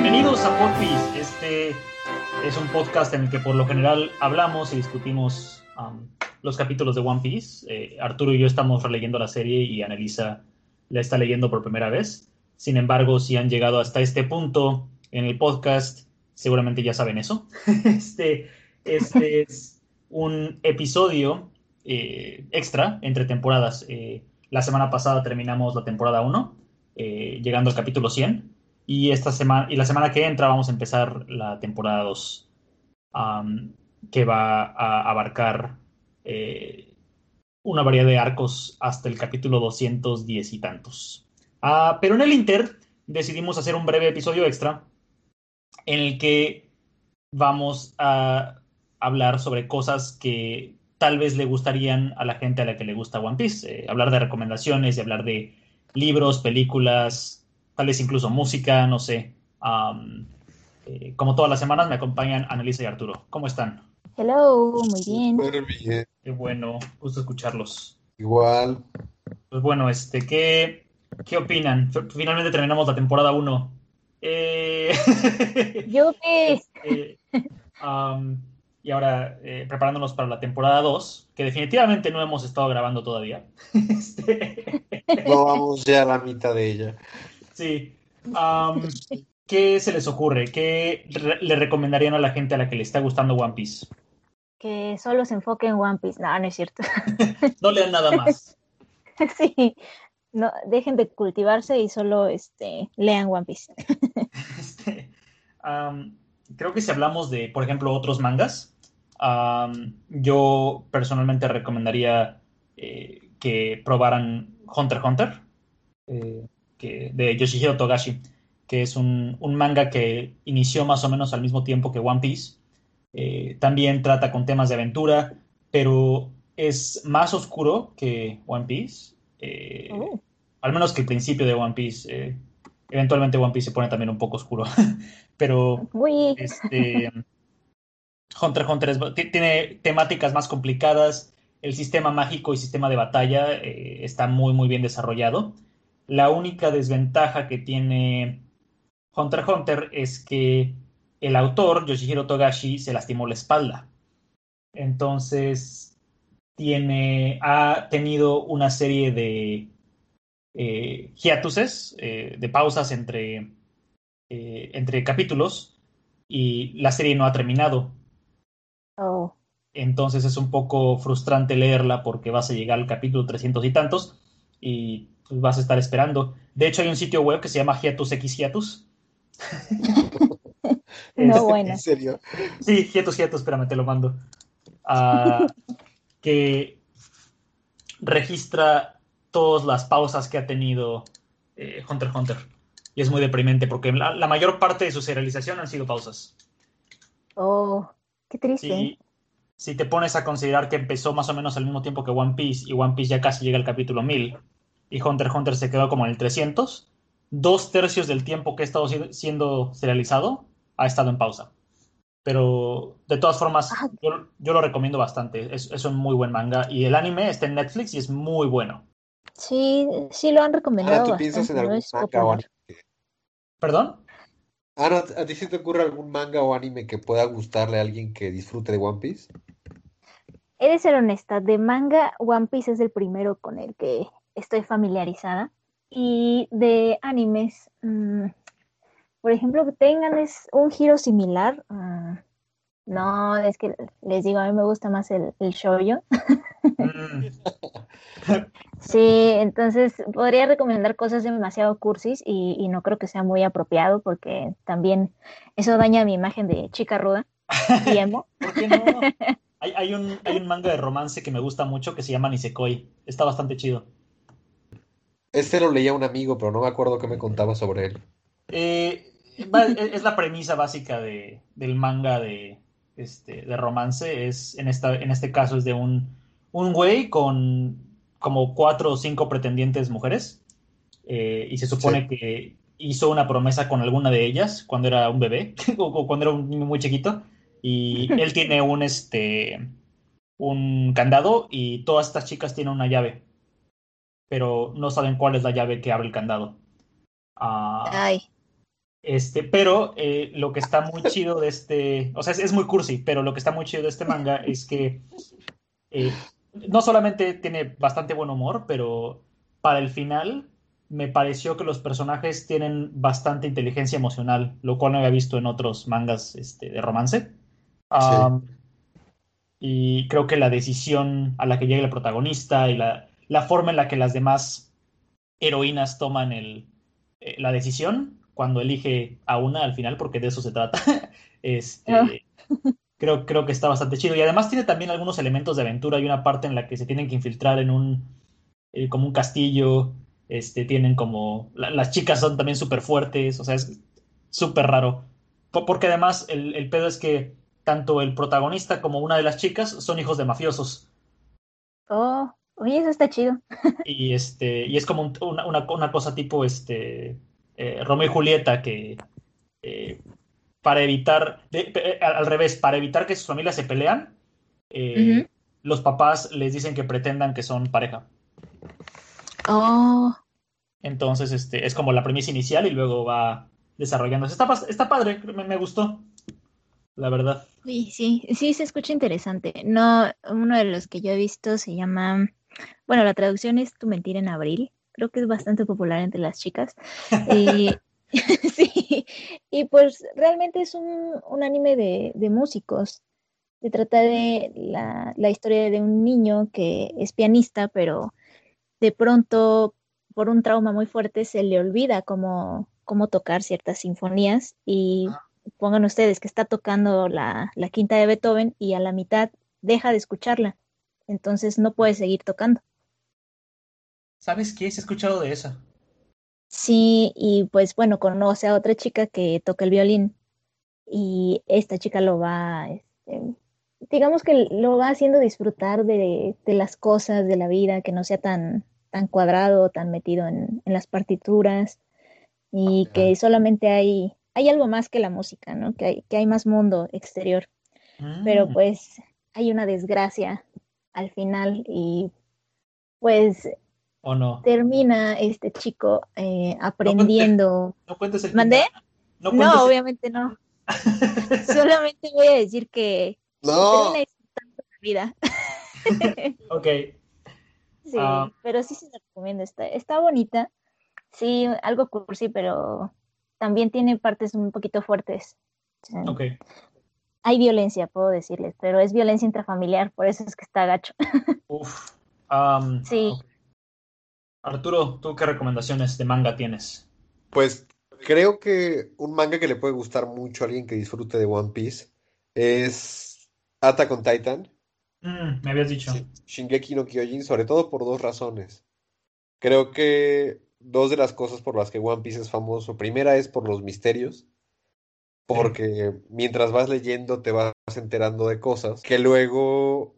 Bienvenidos a Podpiece. Este es un podcast en el que por lo general hablamos y discutimos um, los capítulos de One Piece. Eh, Arturo y yo estamos releyendo la serie y Annalisa la está leyendo por primera vez. Sin embargo, si han llegado hasta este punto en el podcast, seguramente ya saben eso. este, este es un episodio eh, extra entre temporadas. Eh, la semana pasada terminamos la temporada 1, eh, llegando al capítulo 100. Y, esta semana, y la semana que entra vamos a empezar la temporada 2, que va a abarcar una variedad de arcos hasta el capítulo 210 y tantos. Ah, pero en el Inter decidimos hacer un breve episodio extra en el que vamos a hablar sobre cosas que tal vez le gustarían a la gente a la que le gusta One Piece. Eh, hablar de recomendaciones y hablar de libros, películas, tal vez incluso música, no sé. Eh, como todas las semanas me acompañan Annalisa y Arturo. ¿Cómo están? Hello, muy bien. Muy bien. Qué bueno, gusto escucharlos. Igual. Pues bueno, este, ¿qué, qué opinan? Finalmente terminamos la temporada 1. Eh... Yo qué. Este, y ahora eh, preparándonos para la temporada 2, que definitivamente no hemos estado grabando todavía. este... No vamos ya a la mitad de ella. Sí. ¿Qué se les ocurre? ¿Qué re le recomendarían a la gente a la que le está gustando One Piece? Que solo se enfoque en One Piece. No, no es cierto. no lean nada más. sí. No, dejen de cultivarse y solo este, lean One Piece. este, um, creo que si hablamos de, por ejemplo, otros mangas, um, yo personalmente recomendaría eh, que probaran Hunter x Hunter, eh, que, de Yoshihiro Togashi, que es un, un, manga que inició más o menos al mismo tiempo que One Piece. Eh, también trata con temas de aventura, pero es más oscuro que One Piece. Eh, oh. Al menos que el principio de One Piece. Eh, eventualmente One Piece se pone también un poco oscuro. Pero este, Hunter x Hunter es, tiene temáticas más complicadas. El sistema mágico y sistema de batalla está muy, muy bien desarrollado. La única desventaja que tiene Hunter x Hunter es que el autor, Yoshihiro Togashi, se lastimó la espalda. Entonces, tiene, ha tenido una serie de eh, hiatuses, eh, de pausas entre, eh, entre capítulos, y la serie no ha terminado. Oh. Entonces es un poco frustrante leerla porque vas a llegar al capítulo 300 y tantos y pues, vas a estar esperando. De hecho, hay un sitio web que se llama Hiatus X Hiatus. no, bueno. ¿En serio? Sí, Hiatus Hiatus, espérame, te lo mando. Uh, que registra todas las pausas que ha tenido eh, Hunter x Hunter. Y es muy deprimente porque la, la, mayor parte de su serialización han sido pausas. Oh, qué triste. Si, si, te pones a considerar que empezó más o menos al mismo tiempo que One Piece y One Piece ya casi llega al capítulo 1000 y Hunter x Hunter se quedó como en el 300, dos tercios del tiempo que ha estado siendo serializado ha estado en pausa. Pero de todas formas, ah. yo, yo, lo recomiendo bastante. Es, es un muy buen manga. Y el anime está en Netflix y es muy bueno. Sí, sí lo han recomendado. ¿tú piensas en algún no manga o anime? ¿Perdón? Ah, ¿a ti se te ocurre algún manga o anime que pueda gustarle a alguien que disfrute de One Piece? He de ser honesta, de manga One Piece es el primero con el que estoy familiarizada. Y de animes, mmm, por ejemplo, que tengan es un giro similar. Uh, no, es que les digo, a mí me gusta más el, el shoujo. Mm. sí, entonces podría recomendar cosas demasiado cursis y, y, no creo que sea muy apropiado porque también eso daña mi imagen de chica ruda y emo. ¿Por qué no? hay, hay, un, hay un manga de romance que me gusta mucho que se llama Nisekoi. Está bastante chido. Este lo leía un amigo, pero no me acuerdo qué me contaba sobre él. Eh, es la premisa básica de, del manga de, este, de romance. Es, en, esta, en este caso es de un, un güey con como cuatro o cinco pretendientes mujeres. Eh, y se supone sí. que hizo una promesa con alguna de ellas cuando era un bebé o cuando era un niño muy chiquito. Y él tiene un, este, un candado y todas estas chicas tienen una llave. Pero no saben cuál es la llave que abre el candado. Uh, Ay. Este, pero eh, lo que está muy chido de este, o sea, es, es, muy cursi, pero lo que está muy chido de este manga es que eh, no solamente tiene bastante buen humor, pero para el final me pareció que los personajes tienen bastante inteligencia emocional, lo cual no había visto en otros mangas este, de romance. Um, sí. Y creo que la decisión a la que llega el protagonista y la, la forma en la que las demás heroínas toman el, eh, la decisión cuando elige a una al final, porque de eso se trata, este, oh. creo, creo que está bastante chido. Y además tiene también algunos elementos de aventura. Hay una parte en la que se tienen que infiltrar en un, eh, como un castillo este, tienen como. La, las chicas son también súper fuertes, o sea, es súper raro. porque además el, el, pedo es que tanto el protagonista como una de las chicas son hijos de mafiosos. Oh, oye, eso está chido. y este, y es como un, una, una, una, cosa tipo este eh, Romeo y Julieta que eh, para evitar, de, eh, al revés, para evitar que sus familias se pelean, uh -huh. los papás les dicen que pretendan que son pareja. Oh. Entonces, este, es como la premisa inicial y luego va desarrollándose. Está, está padre, me, me, gustó, la verdad. Sí, sí, sí, se escucha interesante. No, uno de los que yo he visto se llama, bueno, la traducción es Tu mentira en abril. Creo que es bastante popular entre las chicas. y, sí, y pues realmente es un, un anime de, de, músicos. Se trata de la, la historia de un niño que es pianista, pero de pronto, por un trauma muy fuerte, se le olvida cómo, cómo tocar ciertas sinfonías y pongan ustedes que está tocando la, la, quinta de Beethoven y a la mitad deja de escucharla. Entonces no puede seguir tocando. ¿Sabes qué? Se ha escuchado de esa. Sí, y pues bueno, conoce a otra chica que toca el violín y esta chica lo va, este, digamos que lo va haciendo disfrutar de, de, las cosas de la vida, que no sea tan, tan cuadrado, tan metido en, en las partituras y que solamente hay, hay algo más que la música, ¿no? Que hay, que hay más mundo exterior. Mm. Pero pues hay una desgracia al final y pues ¿O no? termina este chico eh, aprendiendo. No, cuentes, el ¿Mandé? No, no el... obviamente no. Solamente voy a decir que no. termina disfrutando la vida. ok. Sí, uh, pero sí se la recomiendo. Está, está bonita. Sí, algo cursi, pero también tiene partes un poquito fuertes. Ok. Hay violencia, puedo decirles, pero es violencia intrafamiliar, por eso es que está gacho. Uf. Um, sí. Okay. Arturo, ¿tú qué recomendaciones de manga tienes? Pues creo que un manga que le puede gustar mucho a alguien que disfrute de One Piece es Attack on Titan. Mm, me habías dicho. Shingeki no Kyojin, sobre todo por dos razones. Creo que dos de las cosas por las que One Piece es famoso, primera es por los misterios, porque mientras vas leyendo te vas enterando de cosas que luego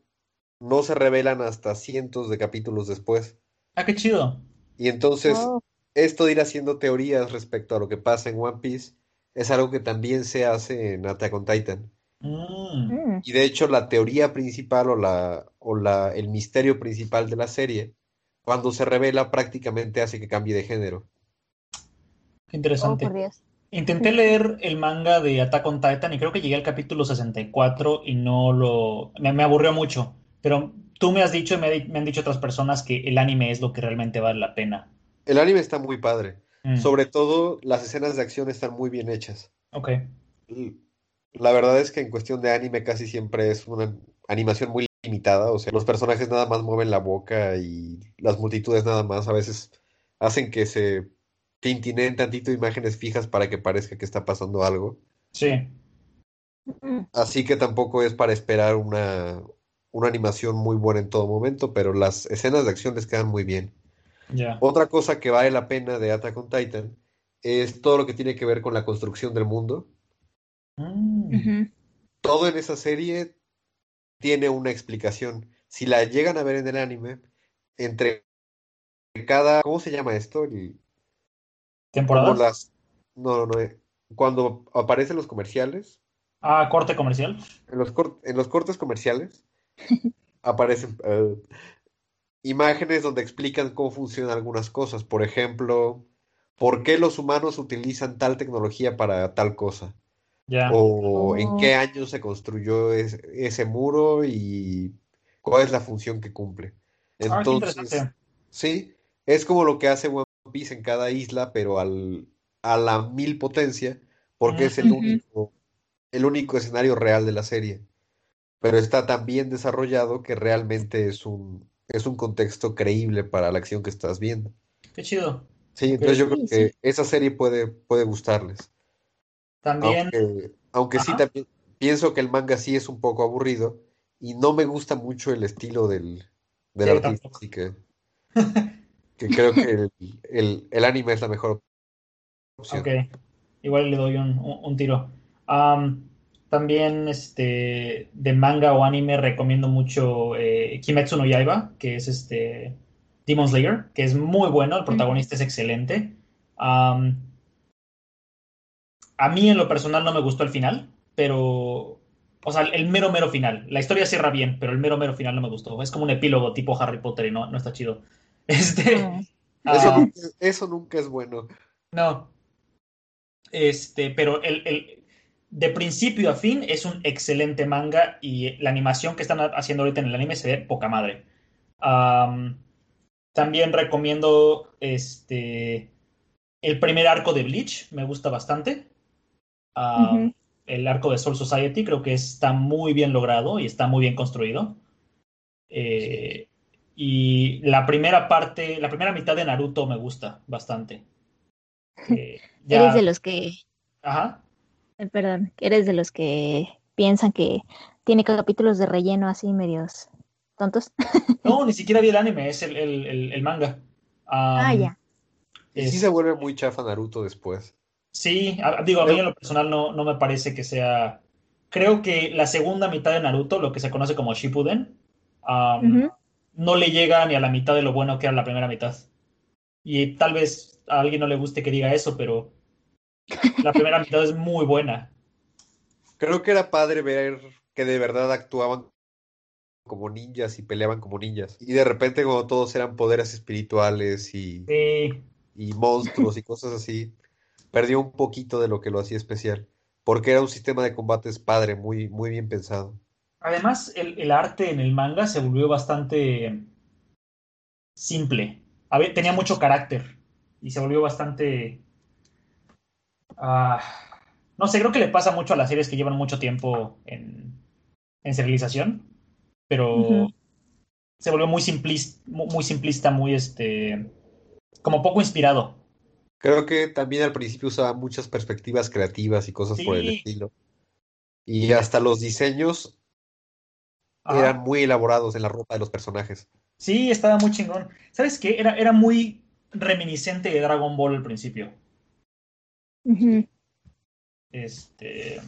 no se revelan hasta cientos de capítulos después. Ah, qué chido. Y entonces, oh. esto de ir haciendo teorías respecto a lo que pasa en One Piece es algo que también se hace en Attack on Titan. Mm. Y de hecho, la teoría principal o, la, o la, el misterio principal de la serie, cuando se revela, prácticamente hace que cambie de género. Qué interesante. Oh, Intenté leer el manga de Attack on Titan y creo que llegué al capítulo 64 y no lo. Me, me aburrió mucho. Pero tú me has dicho y me, me, han dicho otras personas que el anime es lo que realmente vale la pena. El anime está muy padre. Mm. Sobre todo las escenas de acción están muy bien hechas. Ok. La verdad es que en cuestión de anime casi siempre es una animación muy limitada. O sea, los personajes nada más mueven la boca y las multitudes nada más a veces hacen que se tintineen tantito imágenes fijas para que parezca que está pasando algo. Sí. Así que tampoco es para esperar una, una animación muy buena en todo momento, pero las escenas de acción les quedan muy bien. Yeah. Otra cosa que vale la pena de Attack on Titan es todo lo que tiene que ver con la construcción del mundo. Mm. Uh -huh. Todo en esa serie tiene una explicación. Si la llegan a ver en el anime, entre cada... ¿Cómo se llama esto? El... ¿Temporadas? Las... No, no, no. eh, Cuando aparecen los comerciales. Ah, corte comercial. En los, cort... en los cortes comerciales aparecen uh, imágenes donde explican cómo funcionan algunas cosas. Por ejemplo, por qué los humanos utilizan tal tecnología para tal cosa. O en qué año se construyó es- ese muro y cuál es la función que cumple. Ah, Entonces, sí, es como lo que hace One Piece en cada isla, pero al, a la mil potencia, porque es el único, el único escenario real de la serie. Pero está tan bien desarrollado que realmente es un, es un contexto creíble para la acción que estás viendo. Qué chido. Sí, entonces yo creo sí. que esa serie puede, puede gustarles. También, Aunque, aunque sí también pienso que el manga sí es un poco aburrido y no me gusta mucho el estilo del, del Sí, artista, así que, que creo que el, el- el anime es la mejor opción. ok. Igual le doy un, un- un tiro. Am, también, este, de manga o anime recomiendo mucho eh, Kimetsu no Yaiba, que es este Demon Slayer, que es muy bueno, el protagonista es excelente. A mí en lo personal no me gustó el final, pero, o sea, el mero mero final. La historia cierra bien, pero el mero mero final no me gustó. Es como un epílogo tipo Harry Potter y no, no está chido. Este, Ah, Eso nunca, eso nunca es bueno. no. Este, pero el, el- de principio a fin es un excelente manga y la animación que están haciendo ahorita en el anime se ve poca madre. Am, también recomiendo este el primer arco de Bleach, me gusta bastante. El arco de Soul Society creo que está muy bien logrado y está muy bien construido. Eh, y la primera parte, la primera mitad de Naruto me gusta bastante. Eh, ya- Eres de los que, Ajá. eh, perdón, eres de los que piensan que tiene capítulos de relleno así medios tontos. No, ni siquiera vi el anime, es el, el- el- el manga. Ah, ya. Y sí se vuelve muy chafa Naruto después. Sí, a- digo, a mí en lo personal no, no me parece que sea. Creo que la segunda mitad de Naruto, lo que se conoce como Shippuden. No le llega ni a la mitad de lo bueno que era la primera mitad. Y tal vez a alguien no le guste que diga eso, pero la primera mitad es muy buena. Creo que era padre ver que de verdad actuaban como ninjas y peleaban como ninjas. Y de repente cuando todos eran poderes espirituales y, Sí, y monstruos y cosas así, perdió un poquito de lo que lo hacía especial. Porque era un sistema de combates padre, muy, muy bien pensado. Además, el, el arte en el manga se volvió bastante simple. A ver, tenía mucho carácter y se volvió bastante... ah, no sé, creo que le pasa mucho a las series que llevan mucho tiempo en, en serialización, pero se volvió muy simplista, muy simplista, muy este... como poco inspirado. Creo que también al principio usaba muchas perspectivas creativas y cosas por el estilo. Y hasta los diseños Ajá. eran muy elaborados en la ropa de los personajes. Sí, estaba muy chingón. ¿Sabes qué? Era, era muy reminiscente de Dragon Ball al principio. Este.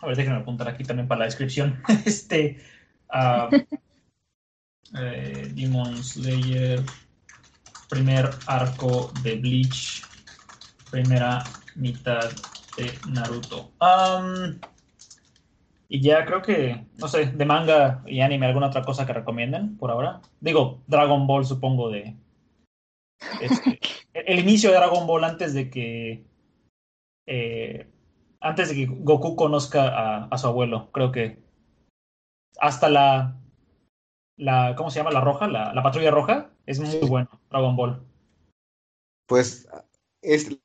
A ver, déjenme apuntar aquí también para la descripción. Este. ah, eh, Demon Slayer. Primer arco de Bleach. Primera mitad de Naruto. Am, y ya creo que, no sé, de manga y anime, ¿alguna otra cosa que recomienden por ahora? Digo, Dragon Ball, supongo, de. este, el inicio de Dragon Ball antes de que eh, antes de que Goku conozca a, a su abuelo, creo que hasta la, la ¿cómo se llama? La roja, la, la patrulla roja, es muy bueno, Dragon Ball. Pues es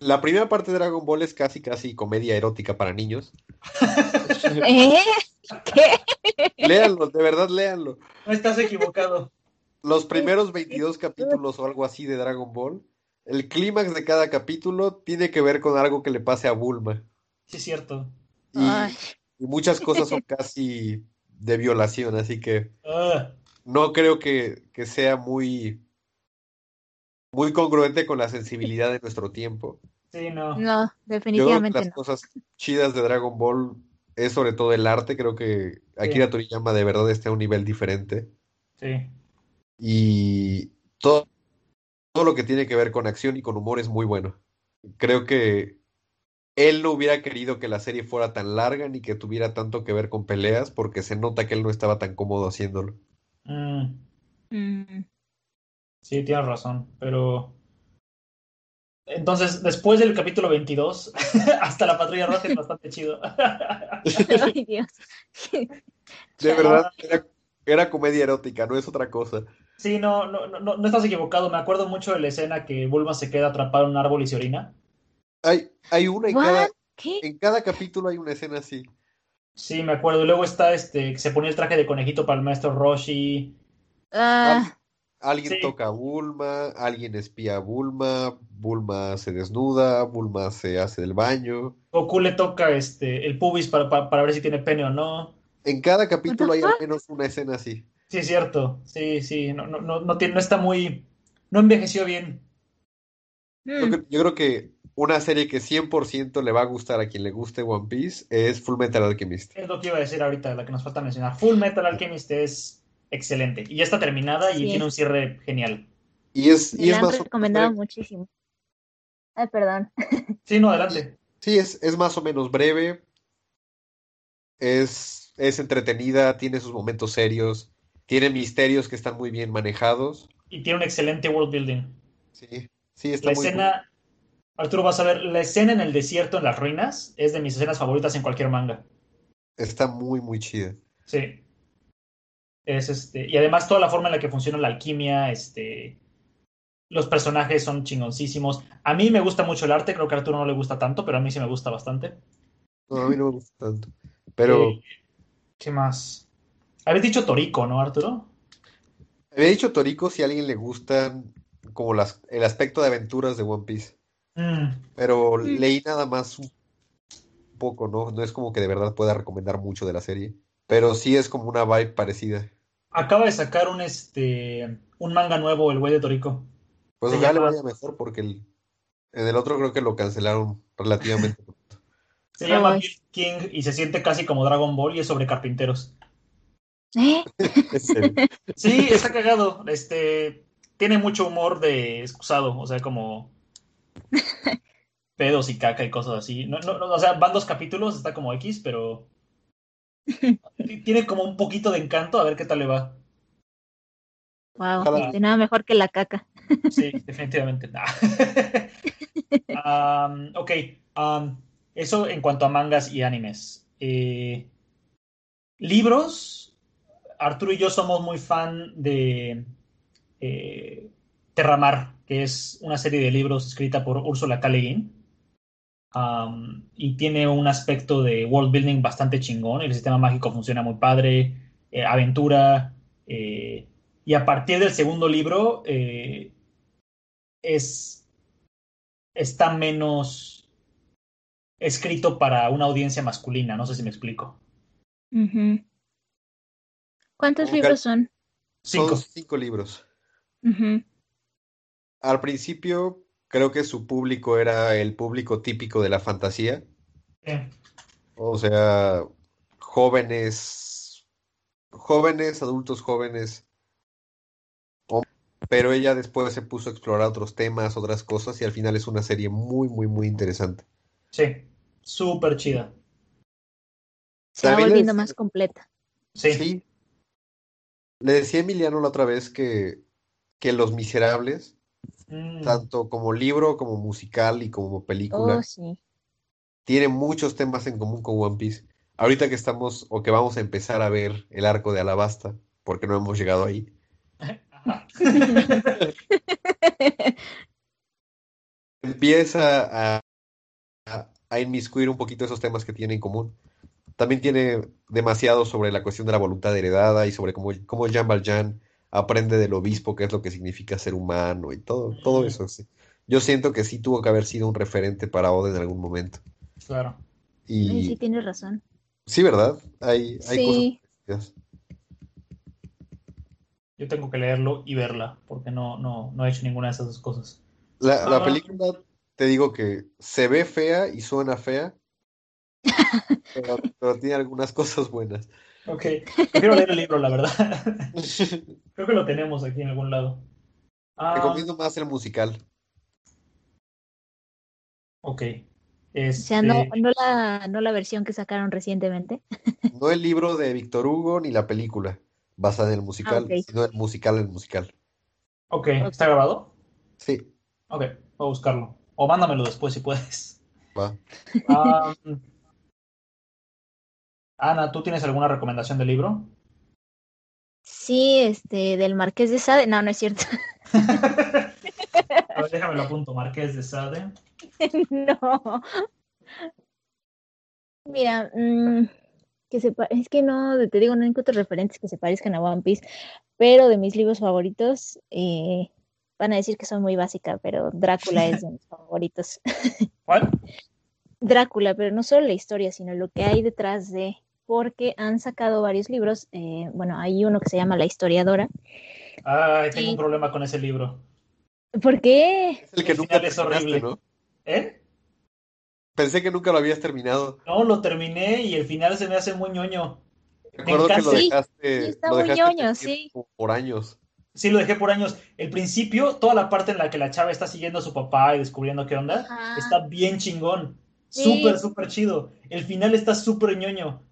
la primera parte de Dragon Ball es casi casi comedia erótica para niños. ¿Eh? ¿Qué? Léanlo, de verdad léanlo. No estás equivocado. Los primeros 22 capítulos o algo así de Dragon Ball, el clímax de cada capítulo tiene que ver con algo que le pase a Bulma. Sí, es cierto. Y, muchas cosas son casi de violación, así que Ah, no creo que, que sea muy, muy congruente con la sensibilidad de nuestro tiempo. sí, no. No, Yo creo que definitivamente las no. cosas chidas de Dragon Ball es sobre todo el arte. Creo que Akira Toriyama de verdad está a un nivel diferente. Sí. Y todo, todo lo que tiene que ver con acción y con humor es muy bueno. Creo que él no hubiera querido que la serie fuera tan larga ni que tuviera tanto que ver con peleas porque se nota que él no estaba tan cómodo haciéndolo. Mm, Mm, sí, tienes razón, pero Entonces, después del capítulo 22, hasta la patrulla roja es bastante chido. Ay, Dios. De verdad, era, era comedia erótica, no es otra cosa. Sí, no, no, no, no estás equivocado. Me acuerdo mucho de la escena que Bulma se queda atrapada en un árbol y se orina. Hay, hay una en cada, ¿Qué? en cada capítulo hay una escena así. Sí, me acuerdo. Luego está este, que se ponía el traje de conejito para el maestro Roshi. Ah, Alguien Sí. toca a Bulma, alguien espía a Bulma, Bulma se desnuda, Bulma se hace del baño. Goku le toca este, el pubis para, para, para ver si tiene pene o no. En cada capítulo hay al menos una escena así. Sí, es cierto. Sí, sí. No, no, no, no, tiene, no está muy. No envejeció bien. Yo, yo creo que una serie que 100% le va a gustar a quien le guste One Piece es Full Metal Alchemist. Es lo que iba a decir ahorita, la que nos falta mencionar. Full Metal Alchemist es excelente. Y ya está terminada y Sí. tiene un cierre genial. Y es, me y la es más o menos recomendado muchísimo. Ay, perdón. Sí, no, adelante. Sí, es, es más o menos breve. Es, es entretenida, tiene sus momentos serios, tiene misterios que están muy bien manejados. Y tiene un excelente world building. Sí, sí, está La muy escena, Arturo, vas a ver, la escena en el desierto, en las ruinas, es de mis escenas favoritas en cualquier manga. está muy, muy chida. Sí. Es este, y además toda la forma en la que funciona la alquimia, este, los personajes son chingoncísimos. A mí me gusta mucho el arte, creo que a Arturo no le gusta tanto, pero a mí sí me gusta bastante. No, a mí no me gusta tanto. Pero Eh, ¿qué más? Habéis dicho Torico, ¿no, Arturo? había dicho Toriko si a alguien le gustan como las, el aspecto de aventuras de One Piece. Mm, Pero Mm. leí nada más un poco, ¿no? No es como que de verdad pueda recomendar mucho de la serie. Pero sí es como una vibe parecida. Acaba de sacar un, este, un manga nuevo, el güey de Torico. Pues ojalá le llama- vaya mejor porque el, en el otro creo que lo cancelaron relativamente. pronto. Se llama Ay. King y se siente casi como Dragon Ball y es sobre carpinteros. ¿Eh? Sí, está cagado. Este tiene mucho humor de excusado, o sea, como pedos y caca y cosas así. No, no, no, o sea, van dos capítulos, está como X, pero tiene como un poquito de encanto, a ver qué tal le va. Wow, Ojalá. este, nada mejor que la caca. Sí, definitivamente. Nah. Am, ok, eso en cuanto a mangas y animes. Eh, libros, Arturo y yo somos muy fan de eh, Terramar, que es una serie de libros escrita por Ursula K. Le Guin. Y tiene un aspecto de world building bastante chingón. El sistema mágico funciona muy padre, eh, aventura. eh, y a partir del segundo libro eh, es está menos escrito para una audiencia masculina. No sé si me explico. ¿Cuántos Como libros son? Cinco. Son cinco libros. Al principio creo que su público era el público típico de la fantasía. Eh, O sea, jóvenes, jóvenes, adultos jóvenes. Pero ella después se puso a explorar otros temas, otras cosas, y al final es una serie muy, muy, muy interesante. sí, súper chida. Se va volviendo les- más completa. Sí, Sí. Le decía a Emiliano la otra vez que, que Los Miserables, Mm, tanto como libro, como musical y como película, Oh, sí. tiene muchos temas en común con One Piece. Ahorita que estamos, o que vamos a empezar a ver el arco de Alabasta, porque no hemos llegado ahí. empieza a, a, a inmiscuir un poquito esos temas que tiene en común. También tiene demasiado sobre la cuestión de la voluntad heredada y sobre cómo, cómo Jean Valjean aprende del obispo, qué es lo que significa ser humano y todo, todo eso. sí. Yo siento que sí tuvo que haber sido un referente para Oda en algún momento. Claro. Ay, sí, Y tienes razón. sí, ¿verdad? Hay, hay Sí. cosas. Yo tengo que leerlo y verla, porque no, no, no he hecho ninguna de esas dos cosas. La, la Ah. película, te digo que se ve fea y suena fea, pero, pero tiene algunas cosas buenas. Ok, prefiero leer el libro, la verdad. Creo que lo tenemos aquí en algún lado. Ah, Recomiendo más el musical. ok. O sea, no, Este, no la, no la versión que sacaron recientemente. No el libro de Víctor Hugo ni la película basada en el musical, Ah, sino el musical el musical. ok, ¿está grabado? Sí, Ok, voy a buscarlo. O mándamelo después si puedes. Va. Um, Ana, ¿tú tienes alguna recomendación de libro? Sí, este, del Marqués de Sade. No, no es cierto. A ver, déjame lo apunto, Marqués de Sade. no. Mira, mm, que se es que no, te digo, no encuentro referentes que se parezcan a One Piece, pero de mis libros favoritos, eh, van a decir que son muy básica, pero Drácula es de mis favoritos. ¿Cuál? Drácula, pero no solo la historia, sino lo que hay detrás de, porque han sacado varios libros. eh, bueno, hay uno que se llama La historiadora. Ay, tengo Sí. un problema con ese libro. ¿Por qué? Es el que El nunca final es horrible. ¿no? ¿Eh? Pensé que nunca lo habías terminado. No, lo terminé y el final se me hace muy ñoño. Recuerdo que lo. Sí, dejaste, sí, está lo muy ñoño, sí. por años. Sí, lo dejé por años. El principio, toda la parte en la que la chava está siguiendo a su papá y descubriendo qué onda, Ajá. está bien chingón. Sí. Súper, súper chido. El final está súper ñoño.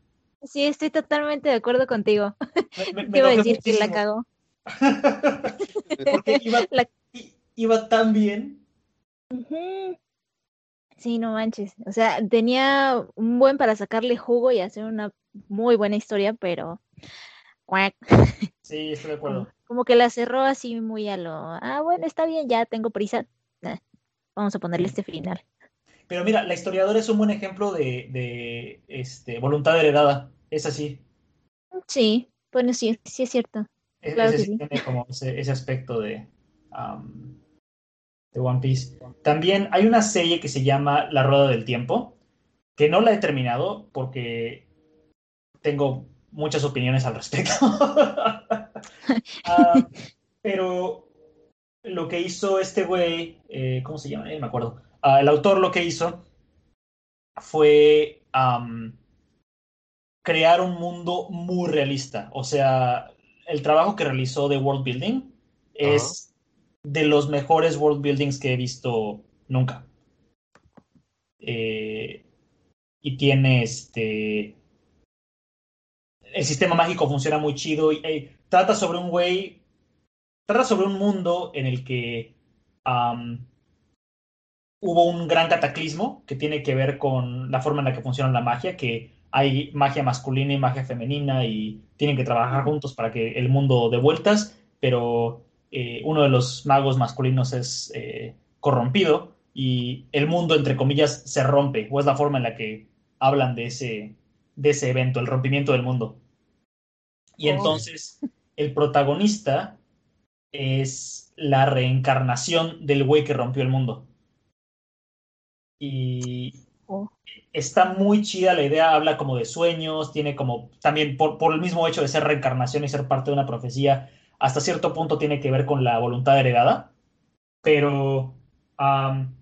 Sí, estoy totalmente de acuerdo contigo. Me, me- Te iba a decir que la muchísimo. cagó. Porque iba, La- i- iba tan bien. Sí, no manches. O sea, tenía un buen para sacarle jugo y hacer una muy buena historia, pero Sí, estoy de acuerdo. como que la cerró así muy a lo, ah, bueno, está bien, ya tengo prisa. Vamos a ponerle este final. Pero mira, la historiadora es un buen ejemplo de, de este, voluntad heredada. Es así. Sí, bueno, sí, sí es cierto. E- Claro ese que sí tiene como ese, ese aspecto de, de One Piece. También hay una serie que se llama La Rueda del Tiempo, que no la he terminado porque tengo muchas opiniones al respecto. Ah, pero lo que hizo este güey, eh, ¿cómo se llama? Eh, me acuerdo. Ah, el autor lo que hizo fue crear un mundo muy realista. O sea, el trabajo que realizó de world building es de los mejores world buildings que he visto nunca. Eh, y tiene este. El sistema mágico funciona muy chido. Y, eh, trata sobre un güey. Trata sobre un mundo en el que hubo un gran cataclismo que tiene que ver con la forma en la que funciona la magia, que hay magia masculina y magia femenina y tienen que trabajar juntos para que el mundo dé vueltas, pero eh, uno de los magos masculinos es eh, corrompido y el mundo, entre comillas, se rompe, o es la forma en la que hablan de ese, de ese evento, el rompimiento del mundo. Y Oh. entonces el protagonista es la reencarnación del güey que rompió el mundo. Y Oh. está muy chida la idea, habla como de sueños, tiene como también por, por el mismo hecho de ser reencarnación y ser parte de una profecía, hasta cierto punto tiene que ver con la voluntad heredada, pero am,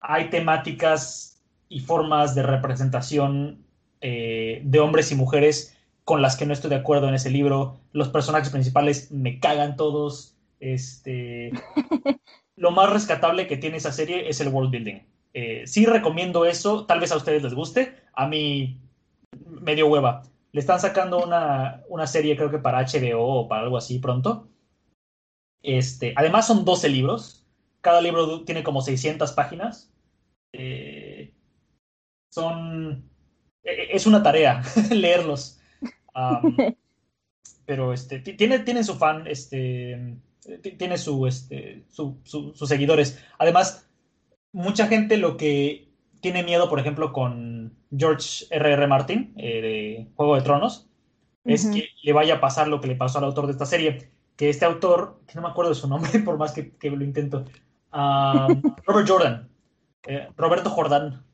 hay temáticas y formas de representación eh, de hombres y mujeres con las que no estoy de acuerdo en ese libro. Los personajes principales me cagan todos. Este, lo más rescatable que tiene esa serie es el world building. Eh, sí recomiendo eso, tal vez a ustedes les guste, a mí me dio hueva. Le están sacando una, una serie creo que para HBO o para algo así pronto. Este, además son 12 libros, cada libro tiene como 600 páginas. Eh, son... eh, Es una tarea leerlos. Pero este, ti- tiene, tiene su fan, este, ti- tiene su, este, su- su- sus seguidores. Además, mucha gente lo que tiene miedo, por ejemplo, con George R.R. R. Martin, eh, de Juego de Tronos, es que le vaya a pasar lo que le pasó al autor de esta serie, que este autor, que no me acuerdo de su nombre, por más que, que lo intento, Robert Jordan, eh, Roberto Jordán.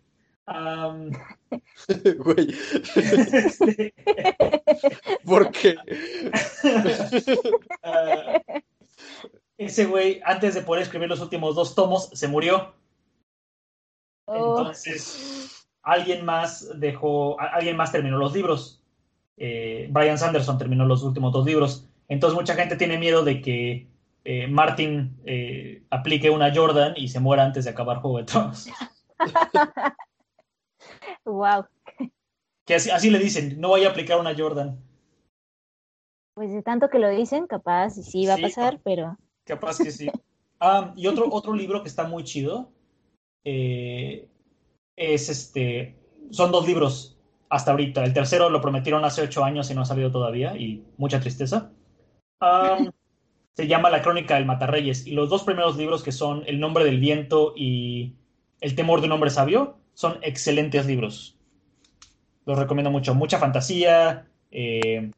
Am, Güey, este, ¿por qué? Ah, ese güey, antes de poder escribir los últimos dos tomos, se murió. Oh. Entonces, alguien más dejó, alguien más terminó los libros. Eh, Brian Sanderson terminó los últimos dos libros. Entonces, mucha gente tiene miedo de que eh, Martin eh, aplique una Jordan y se muera antes de acabar Juego de Tronos. Wow. Que así, así le dicen, no vaya a aplicar una Jordan. Pues de tanto que lo dicen, capaz y sí va Sí, a pasar, pero Capaz que sí. Ah, y otro, otro libro que está muy chido eh, es este, son dos libros hasta ahorita. El tercero lo prometieron hace ocho años y no ha salido todavía, y mucha tristeza. Se llama La Crónica del Matarreyes, y los dos primeros libros, que son El nombre del viento y El temor de un hombre sabio, son excelentes libros. Los recomiendo mucho. Mucha fantasía. eh,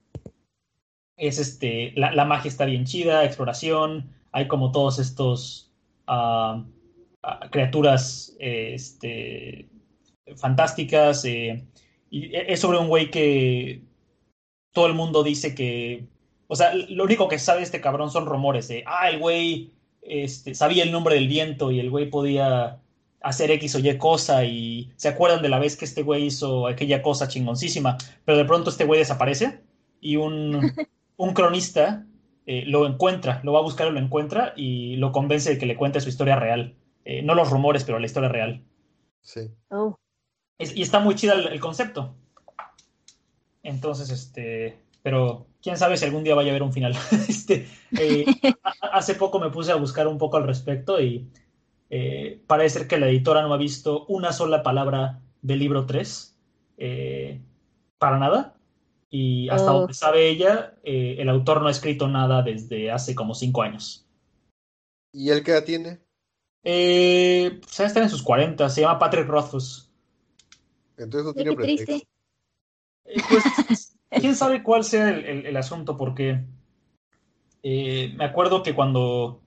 es este. La, la magia está bien chida, exploración. Hay como todos estos. Criaturas eh, este, fantásticas. eh, y es sobre un güey que todo el mundo dice que. O sea, lo único que sabe este cabrón son rumores de. Ah, el güey este, sabía el nombre del viento y el güey podía hacer X o Y cosa. Y se acuerdan de la vez que este güey hizo aquella cosa chingoncísima. Pero de pronto este güey desaparece y un, un cronista eh, lo encuentra, lo va a buscar y lo encuentra y lo convence de que le cuente su historia real. Eh, no los rumores, pero la historia real. Sí. Oh, Es- y está muy chida el, el concepto. Entonces, este, pero quién sabe si algún día vaya a haber un final. Este, eh, hace poco me puse a buscar un poco al respecto y eh, parece ser que la editora no ha visto una sola palabra del libro 3 eh, para nada. Y hasta Oh. donde sabe ella, eh, el autor no ha escrito nada desde hace como cinco años. ¿Y él qué edad tiene? Eh, pues, estar en sus 40, se llama Patrick Rothfuss. Entonces no tiene pretexto. triste. Eh, Pues quién sabe cuál sea el, el- el asunto, porque eh, me acuerdo que cuando,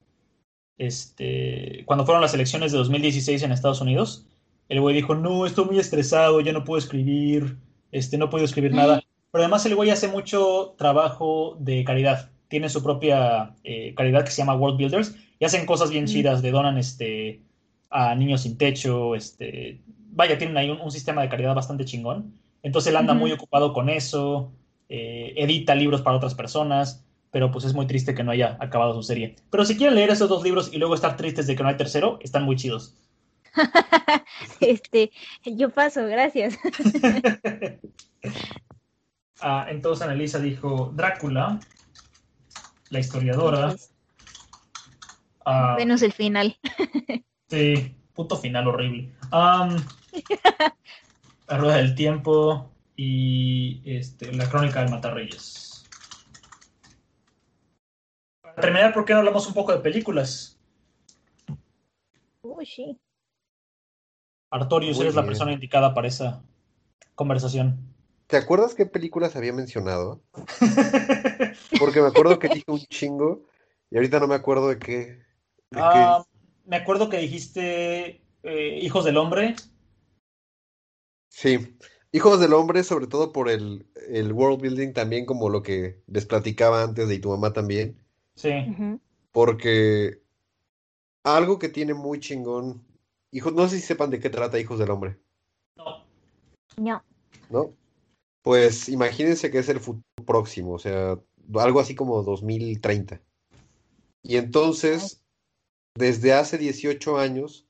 este, cuando fueron las elecciones de 2016 en Estados Unidos, el güey dijo, no, estoy muy estresado, ya no puedo escribir, este, no puedo escribir nada. Pero además el güey hace mucho trabajo de caridad. Tiene su propia eh, caridad que se llama World Builders y hacen cosas bien Mm. chidas, le donan este, a niños sin techo, este, vaya, tienen ahí un, un sistema de caridad bastante chingón. Entonces él anda muy ocupado con eso, eh, edita libros para otras personas, pero pues es muy triste que no haya acabado su serie. Pero si quieren leer esos dos libros y luego estar tristes de que no hay tercero, están muy chidos. Este, yo paso, gracias. Ah, entonces Annalisa dijo Drácula, la historiadora. Ah, Menos el final. Sí, punto final horrible. Am, la rueda del tiempo y este, la crónica del Matarreyes. Para terminar, ¿por qué no hablamos un poco de películas? Uy, sí. Artorius, eres la persona indicada para esa conversación. ¿Te acuerdas qué películas había mencionado? Porque me acuerdo que dije un chingo y ahorita no me acuerdo de qué. Ah, me acuerdo que dijiste eh, Hijos del Hombre. Sí. Hijos del Hombre, sobre todo por el, el world building también, como lo que les platicaba antes de y tu mamá también. Sí. Porque algo que tiene muy chingón. Hijos, no sé si sepan de qué trata Hijos del Hombre, No. No. ¿no? Pues imagínense que es el futuro próximo, o sea, algo así como 2030. Y entonces, desde hace 18 años,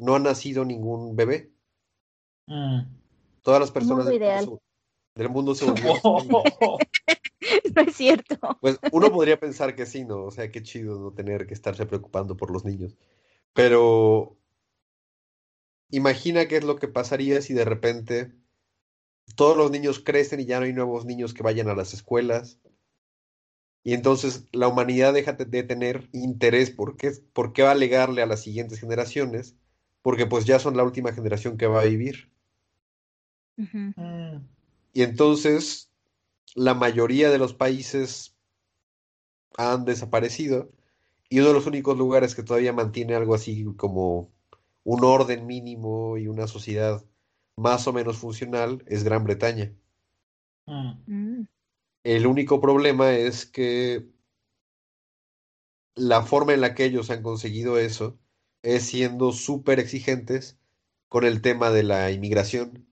no ha nacido ningún bebé. Mm. Todas las personas del mundo se- del mundo se volvieron No es cierto. Pues uno podría pensar que sí, ¿no? O sea, qué chido no tener que estarse preocupando por los niños. Pero imagina qué es lo que pasaría si de repente todos los niños crecen y ya no hay nuevos niños que vayan a las escuelas. Y entonces la humanidad deja de tener interés por qué, por qué va a legarle a las siguientes generaciones, porque pues ya son la última generación que va a vivir. Y entonces la mayoría de los países han desaparecido y uno de los únicos lugares que todavía mantiene algo así como un orden mínimo y una sociedad más o menos funcional es Gran Bretaña. Mm. Mm. El único problema es que la forma en la que ellos han conseguido eso es siendo súper exigentes con el tema de la inmigración.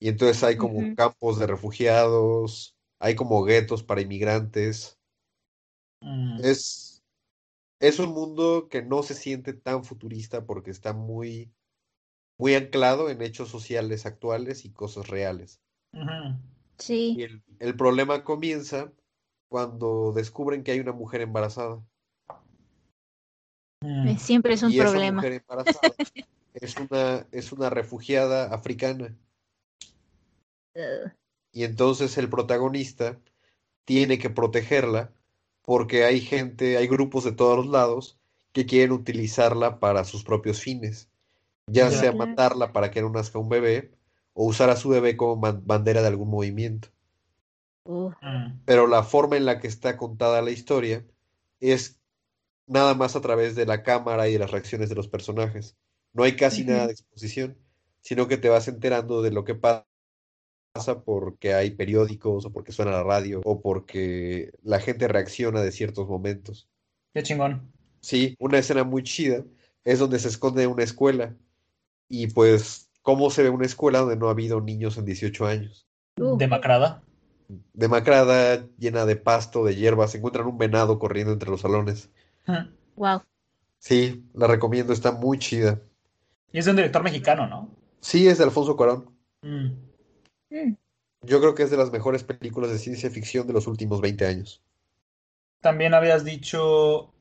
Y entonces hay como campos de refugiados, hay como guetos para inmigrantes. Mm. Es, es un mundo que no se siente tan futurista porque está muy, muy anclado en hechos sociales actuales y cosas reales. Y Sí. el, el problema comienza cuando descubren que hay una mujer embarazada. Mm. Siempre es un Y esa problema. mujer embarazada es una, es una refugiada africana. Y entonces el protagonista tiene que protegerla porque hay gente, hay grupos de todos los lados que quieren utilizarla para sus propios fines, Ya. sea matarla para que no nazca un bebé o usar a su bebé como bandera de algún movimiento. Mm, Pero la forma en la que está contada la historia es nada más a través de la cámara y de las reacciones de los personajes. No hay casi nada de exposición, sino que te vas enterando de lo que pa- pasa porque hay periódicos o porque suena la radio o porque la gente reacciona de ciertos momentos. Qué chingón. Sí, una escena muy chida es donde se esconde una escuela y pues cómo se ve una escuela donde no ha habido niños en 18 años. Uh. Demacrada. Demacrada, llena de pasto, de hierba, se encuentran un venado corriendo entre los salones. Wow. Sí, la recomiendo, está muy chida. Y es de un director mexicano, ¿no? Sí, es de Alfonso Cuarón. Mm. Mm. Yo creo que es de las mejores películas de ciencia ficción de los últimos 20 años. También habías dicho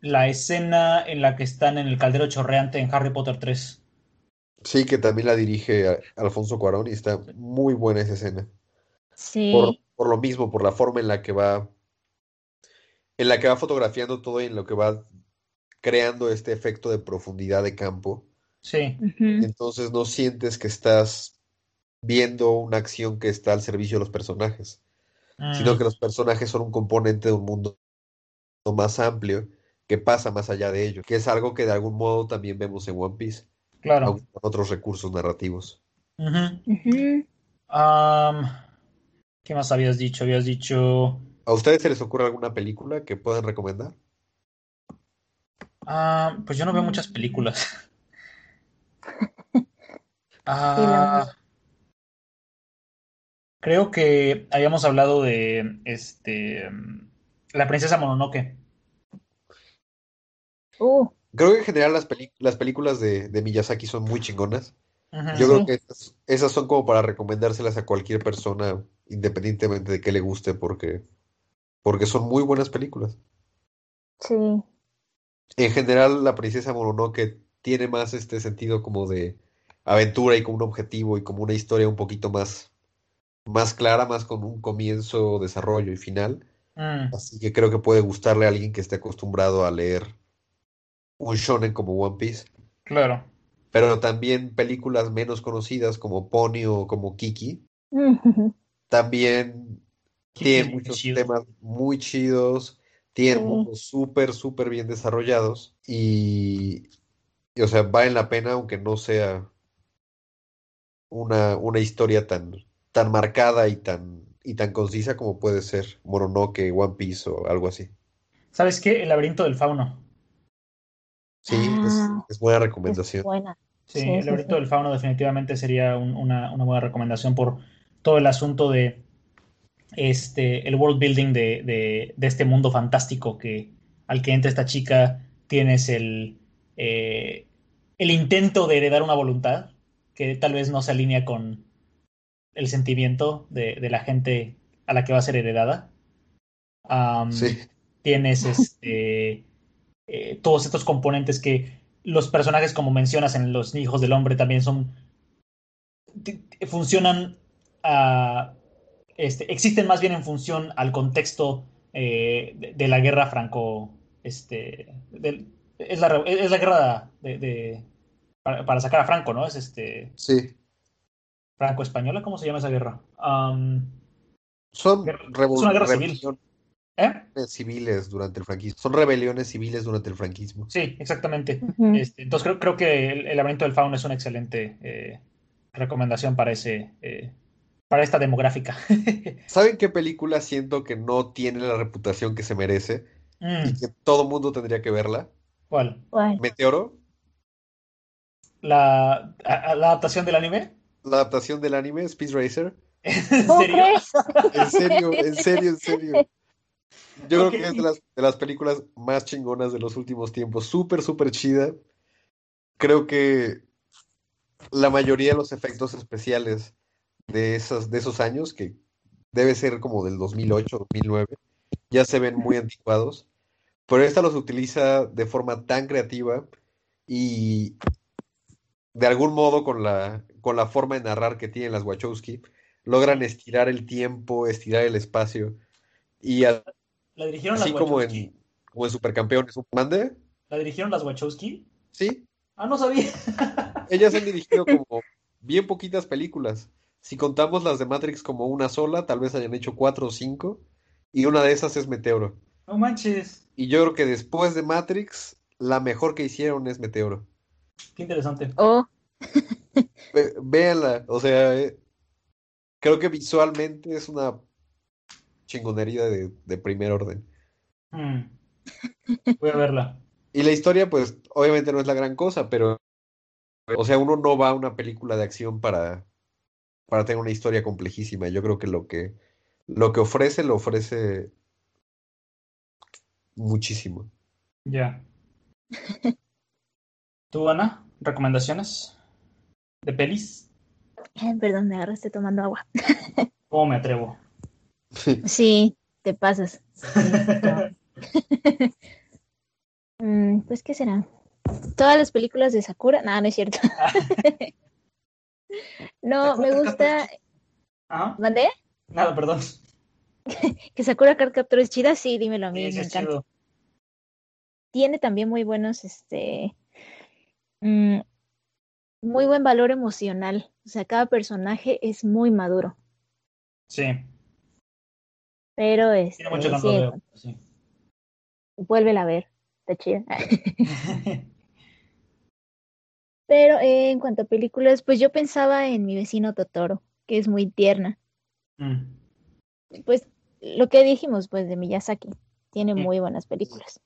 la escena en la que están en el caldero chorreante en Harry Potter 3. Sí, que también la dirige a- Alfonso Cuarón y está muy buena esa escena. Sí. Por, por lo mismo, por la forma en la que va, en la que va fotografiando todo y en lo que va creando este efecto de profundidad de campo. Sí. Entonces no sientes que estás viendo una acción que está al servicio de los personajes, sino Mm, que los personajes son un componente de un mundo más amplio que pasa más allá de ellos, que es algo que de algún modo también vemos en One Piece, claro. otros recursos narrativos. Ujú. Am, ¿qué más habías dicho? Habías dicho. ¿A ustedes se les ocurre alguna película que puedan recomendar? ah, pues yo no veo muchas películas. Ah, creo que habíamos hablado de este mm, La princesa Mononoke. Uh, Creo que en general las, películas de, de Miyazaki son muy chingonas. Yo Sí. creo que esas, esas son como para recomendárselas a cualquier persona, independientemente de qué le guste, porque, porque son muy buenas películas. sí. En general, La princesa Mononoke tiene más este sentido como de aventura y como un objetivo y como una historia un poquito más, más clara, más con un comienzo, desarrollo y final. Mm, Así que creo que puede gustarle a alguien que esté acostumbrado a leer un shonen como One Piece. claro. Pero también películas menos conocidas como Pony o como Kiki también tienen muchos chido. temas muy chidos, tienen Sí. mundos súper, súper bien desarrollados y, y, o sea, valen la pena aunque no sea una, una historia tan, tan marcada y tan, y tan concisa como puede ser Mononoke, One Piece o algo así. ¿Sabes qué? El laberinto del fauno. Sí, es, Ah, es buena es recomendación. buena. Sí, Sí, el laberinto sí. del fauno definitivamente sería un- una, una buena recomendación por todo el asunto de este, el world building de, de- de este mundo fantástico que al que entra esta chica tienes el, eh, el intento de heredar una voluntad que tal vez no se alinea con el sentimiento de, de la gente a la que va a ser heredada. Sí, tienes este, eh, todos estos componentes que los personajes, como mencionas en Los Hijos del Hombre, también son. funcionan. a- este, existen más bien en función al contexto eh, de, de la guerra franco. Este, es, la, es la guerra de, de- para, para sacar a Franco, ¿no? Es este. sí. Franco-española, ¿cómo se llama esa guerra? Son es una guerra civil. ¿Eh? civiles durante el franquismo. Son rebeliones civiles durante el franquismo. Sí, exactamente. Este, entonces creo, creo que el, el laberinto del fauno es una excelente eh, recomendación para ese eh, para esta demográfica. ¿Saben qué película siento que no tiene la reputación que se merece y Mm, que todo mundo tendría que verla? ¿Cuál? Meteoro, ¿La, a- a- la adaptación del anime? la adaptación del anime Speed Racer. ¿En ¿Cómo serio? En serio, en serio, en serio. Yo creo que es de las, de las películas más chingonas de los últimos tiempos. Súper, súper chida. Creo que la mayoría de los efectos especiales de esos, de esos años, que debe ser como del 2008, 2009, ya se ven muy anticuados. Pero esta los utiliza de forma tan creativa y, de algún modo con la, con la forma de narrar que tienen las Wachowski, logran estirar el tiempo, estirar el espacio. Y ¿La dirigieron así las como Wachowski? en, como en Supercampeones. ¿Mande? ¿La dirigieron las Wachowski? Sí, Ah, no sabía. ellas han dirigido como bien poquitas películas. Si contamos las de Matrix como una sola, tal vez hayan hecho cuatro o cinco. Y una de esas es Meteoro. No manches. Y yo creo que después de Matrix, la mejor que hicieron es Meteoro. Qué interesante. Oh, Ve- véanla, o sea, eh, creo que visualmente es una chingonería de, de primer orden. Hmm. Voy a verla. Y la historia, pues, obviamente no es la gran cosa, pero, o sea, uno no va a una película de acción para, para tener una historia complejísima. Yo creo que lo que, lo que ofrece, lo ofrece muchísimo. Ya. ¿Tú, Ana? ¿Recomendaciones? ¿De pelis? eh, perdón, me agarraste tomando agua. ¿Cómo me atrevo? Sí, te pasas. Mm, pues, ¿qué será? Todas las películas de Sakura. No, no es cierto. No, me gusta. ¿Mandé? Nada, perdón. ¿Que Sakura Card Captor es chida? Sí, dímelo a mí, Sí, me encanta. chido. Tiene también muy buenos, este. mm, muy buen valor emocional. O sea, cada personaje es muy maduro. Sí, Pero este, tiene mucho no sí, veo. Sí. vuélvela a ver. Está chida. Pero eh, en cuanto a películas, pues yo pensaba en mi vecino Totoro, que es muy tierna. Mm. Pues lo que dijimos, pues de Miyazaki, tiene Mm. muy buenas películas.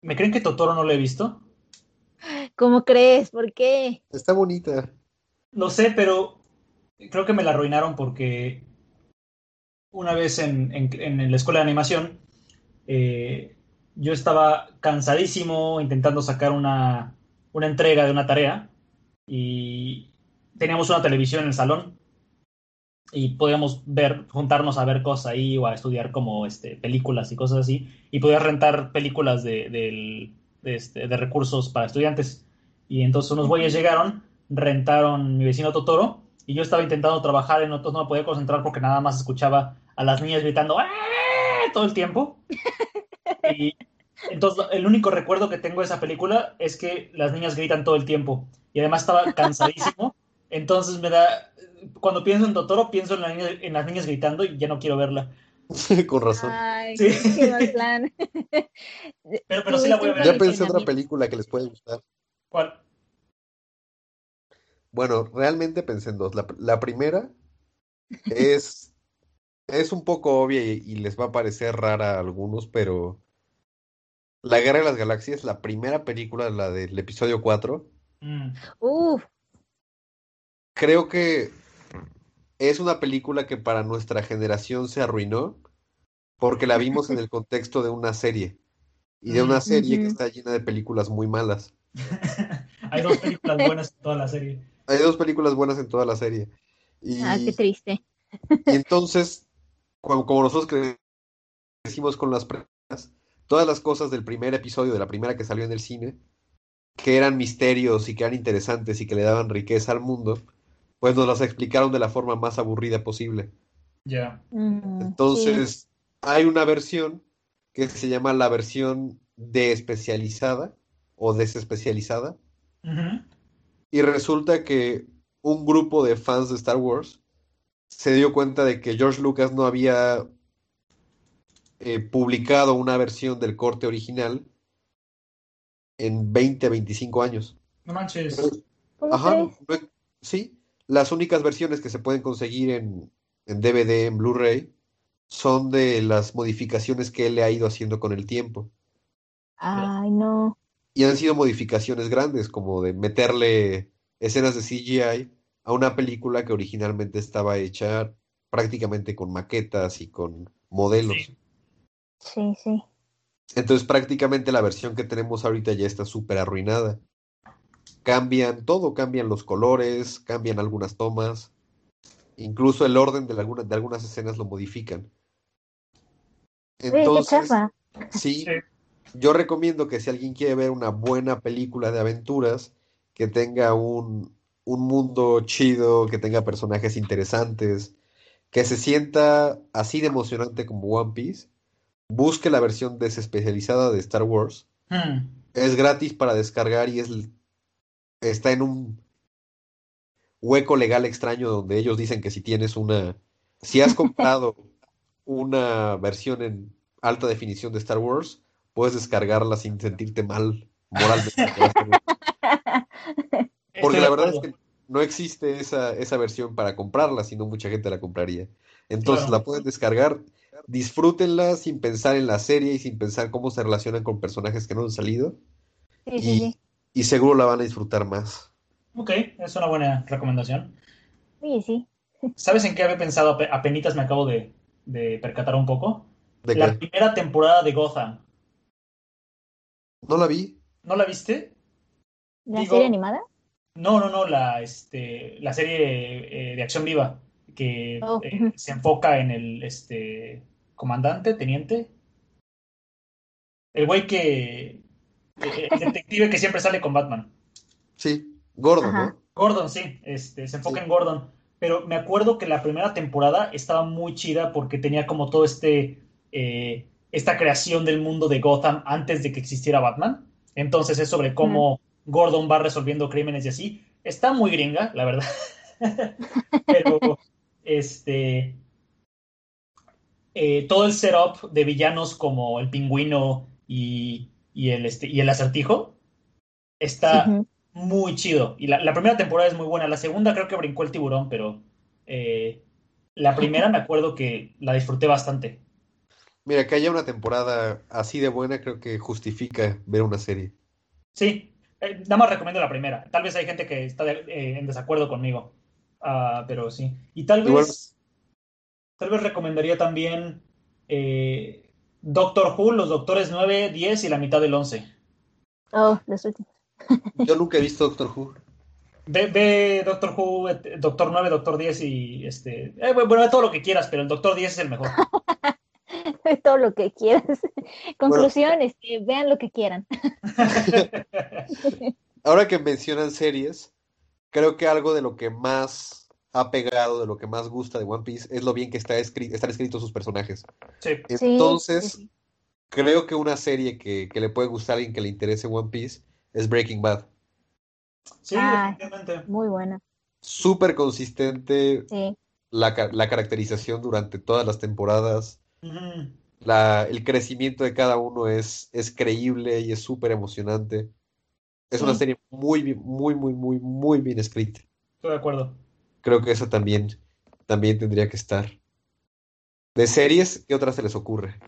¿Me creen que Totoro no lo he visto? ¿Cómo crees? ¿Por qué? Está bonita. Lo sé, pero creo que me la arruinaron porque una vez en, en- en la escuela de animación eh, yo estaba cansadísimo intentando sacar una, una entrega de una tarea y teníamos una televisión en el salón y podíamos ver, juntarnos a ver cosas ahí o a estudiar como este, películas y cosas así y podías rentar películas de, del- de, este, de recursos para estudiantes. Y entonces unos güeyes llegaron rentaron mi vecino Totoro y yo estaba intentando trabajar, en otros no me podía concentrar porque nada más escuchaba a las niñas gritando ¡Ah! todo el tiempo. Y entonces el único recuerdo que tengo de esa película es que las niñas gritan todo el tiempo y además estaba cansadísimo. Entonces me da, cuando pienso en Totoro, pienso en, la niña- en las niñas gritando y ya no quiero verla. Con razón. Ay, Sí. qué mal plan. Pero, pero sí la voy a ver. Ya pensé otra película que les puede gustar. ¿Cuál? Bueno, realmente pensé en dos. La, la primera es, es un poco obvia y, y les va a parecer rara a algunos, pero La Guerra de las Galaxias, la primera película, la del episodio 4, Mm, Uf, creo que es una película que para nuestra generación se arruinó porque la vimos en el contexto de una serie y de una serie que está llena de películas muy malas. Hay dos películas buenas en toda la serie. Hay dos películas buenas en toda la serie. Y, ah, qué triste. y entonces, como, como nosotros crecimos con las preguntas, todas las cosas del primer episodio, de la primera que salió en el cine, que eran misterios y que eran interesantes y que le daban riqueza al mundo, pues nos las explicaron de la forma más aburrida posible. Ya. Mm, sí. Entonces, hay una versión que se llama la versión de-especializada o desespecializada, y resulta que un grupo de fans de Star Wars se dio cuenta de que George Lucas no había eh, publicado una versión del corte original en 20, 25 años. No manches. ¿Cómo Ajá, sí, las únicas versiones que se pueden conseguir en, en DVD, en Blu-ray, son de las modificaciones que él le ha ido haciendo con el tiempo. Ay, no. Y han sido modificaciones grandes, como de meterle escenas de CGI a una película que originalmente estaba hecha prácticamente con maquetas y con modelos. Sí. Sí, sí. Entonces prácticamente la versión que tenemos ahorita ya está súper arruinada. Cambian todo, cambian los colores, cambian algunas tomas, incluso el orden de, alguna- de algunas escenas lo modifican. Entonces, chafa. sí, Sí. yo recomiendo que si alguien quiere ver una buena película de aventuras, que tenga un, un mundo chido, que tenga personajes interesantes, que se sienta así de emocionante como One Piece, busque la versión desespecializada de Star Wars. Hmm. Es gratis para descargar y es está en un hueco legal extraño donde ellos dicen que si tienes una si has comprado una versión en alta definición de Star Wars, puedes descargarla sin sentirte mal moralmente. Porque la verdad es que no existe esa, esa versión para comprarla, sino mucha gente la compraría. Entonces Claro. la pueden descargar, disfrútenla sin pensar en la serie y sin pensar cómo se relacionan con personajes que no han salido Sí, y, sí. y seguro la van a disfrutar más. Ok, es una buena recomendación. Sí, sí. ¿Sabes en qué había pensado? Ape- Apenitas me acabo de, de percatar un poco. ¿De La qué? primera temporada de Gotham. No la vi. ¿No la viste? ¿La Digo- serie animada? No, no, no, la, este, la serie eh, de acción viva que Oh, eh, se enfoca en el este, comandante, teniente. El güey que... que- El detective que siempre sale con Batman. Sí, gordo, Ajá. ¿no? Gordon, sí, este, se enfoca Sí. en Gordon. Pero me acuerdo que la primera temporada estaba muy chida porque tenía como todo este, eh, esta creación del mundo de Gotham antes de que existiera Batman. Entonces es sobre cómo Gordon va resolviendo crímenes y así. Está muy gringa, la verdad. Pero, este, eh, todo el setup de villanos como el pingüino y, y el, este, y el acertijo está muy chido. Y la, la primera temporada es muy buena. La segunda creo que brincó el tiburón, pero eh, la primera me acuerdo que la disfruté bastante. Mira, que haya una temporada así de buena creo que justifica ver una serie. Sí, eh, nada más recomiendo la primera. Tal vez hay gente que está de- eh, en desacuerdo conmigo, Ah, pero sí. Y tal Igual- vez, tal vez recomendaría también eh, Doctor Who, los Doctores 9, 10 y la mitad del 11. Oh, los últimos. Yo nunca he visto Doctor Who. Ve, ve Doctor Who, Doctor 9, Doctor 10 y este. eh, bueno, ve todo lo que quieras, pero el Doctor 10 es el mejor. Todo lo que quieras. Conclusión, este, vean lo que quieran. Ahora que mencionan series, creo que algo de lo que más ha pegado, de lo que más gusta de One Piece, es lo bien que está escri- están escritos sus personajes. Sí. Sí, Entonces, sí, sí. creo que una serie que, que le puede gustar a alguien que le interese One Piece es Breaking Bad. Sí, Ah. definitivamente. Muy buena. Súper consistente Sí. la, la caracterización durante todas las temporadas. La, el crecimiento de cada uno es, es creíble y es súper emocionante. Es una serie muy, bien- muy, muy, muy, muy bien escrita. Estoy de acuerdo. Creo que esa también, también tendría que estar. De series, ¿qué otras se les ocurre?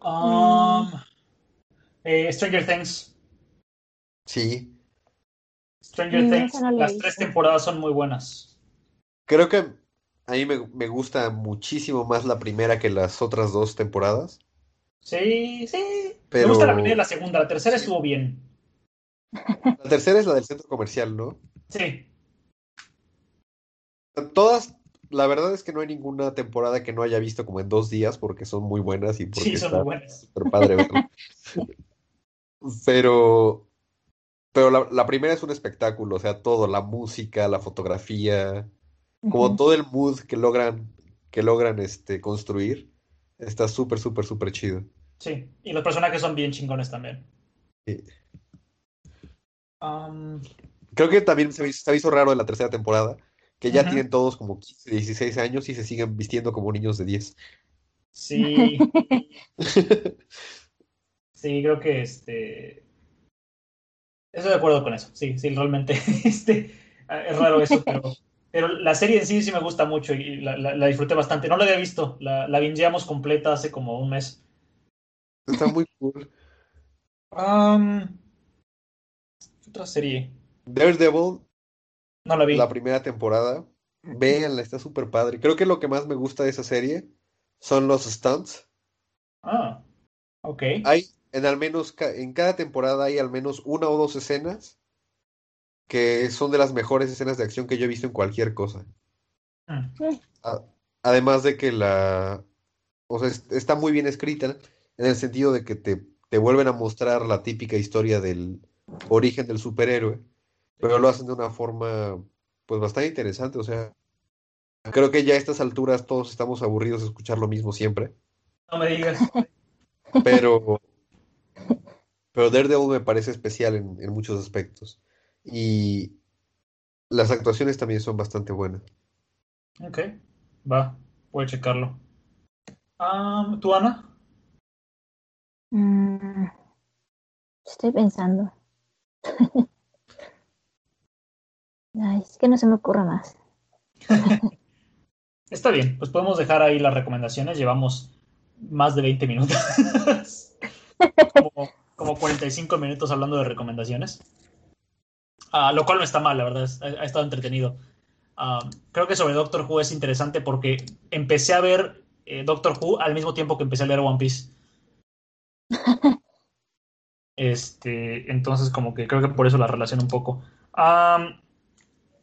Um, eh, Stranger Things. Sí, Stranger Things, las tres temporadas son muy buenas. creo que a mí me, me gusta muchísimo más la primera que las otras dos temporadas. Sí, sí. Pero- Me gusta la primera y la segunda. La tercera estuvo bien. La tercera es la del centro comercial, ¿no? Sí. Todas, la verdad es que no hay ninguna temporada que no haya visto como en dos días porque son muy buenas y porque Sí, son muy buenas. súper padre verlo. Pero, pero la, la primera es un espectáculo, o sea, todo, la música, la fotografía, como todo el mood que logran, que logran este, construir, está súper, súper, súper chido. Sí. Y los personajes son bien chingones también. Sí. Um, Creo que también se me hizo, se me hizo raro en la tercera temporada, que ya tienen todos como 15, 16 años y se siguen vistiendo como niños de 10. sí. Sí, creo que este. Estoy de acuerdo con eso. Sí, sí, realmente este, es raro eso, pero, pero la serie en sí sí me gusta mucho y la, la- la disfruté bastante. No la había visto, la, la completa hace como un mes. Está muy cool. Um, ¿qué otra serie? Daredevil, No la vi. la primera temporada, véanla, está súper padre. Creo que lo que más me gusta de esa serie son los stunts. Ah, ok. Hay en al menos en cada temporada hay al menos una o dos escenas que son de las mejores escenas de acción que yo he visto en cualquier cosa. Mm, A- Además de que la, o sea, es- está muy bien escrita en el sentido de que te, te vuelven a mostrar la típica historia del origen del superhéroe, pero lo hacen de una forma pues bastante interesante, o sea, creo que ya a estas alturas todos estamos aburridos de escuchar lo mismo siempre, No me digas. pero, pero Daredevil me parece especial en, en muchos aspectos y las actuaciones también son bastante buenas. Ok, va, voy a checarlo. Ah, ¿Tú, Ana? Mm, estoy pensando. Ay, es que no se me ocurre más. Está bien, pues podemos dejar ahí las recomendaciones. Llevamos más de 20 minutos. como, como 45 minutos hablando de recomendaciones. Ah, lo cual no está mal, la verdad, ha, ha estado entretenido. Ah, creo que sobre Doctor Who es interesante porque empecé a ver eh, Doctor Who al mismo tiempo que empecé a leer One Piece. Este, entonces como que creo que por eso la relaciono un poco. Am,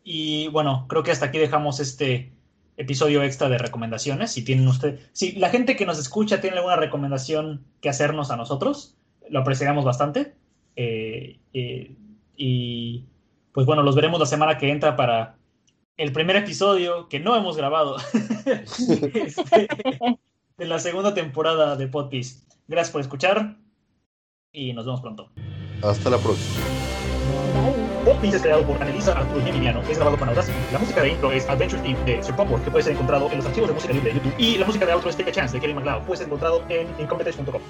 y bueno, creo que hasta aquí dejamos este episodio extra de recomendaciones. Si tienen usted, si la gente que nos escucha tiene alguna recomendación que hacernos a nosotros, lo apreciaremos bastante. Eh, eh, y pues bueno, los veremos la semana que entra para el primer episodio que no hemos grabado Este, de la segunda temporada de Podpiece. Gracias por escuchar y nos vemos pronto. Hasta la próxima. Podpiece es creado por Anelisa Arturo y Emiliano, es grabado con Audacity. La música de intro es Adventure Team de Sir Pombo, que puede ser encontrado en los archivos de música libre de YouTube. Y la música de outro es Take a Chance de Kelly MacLeod, puede ser encontrado en incompetence.com.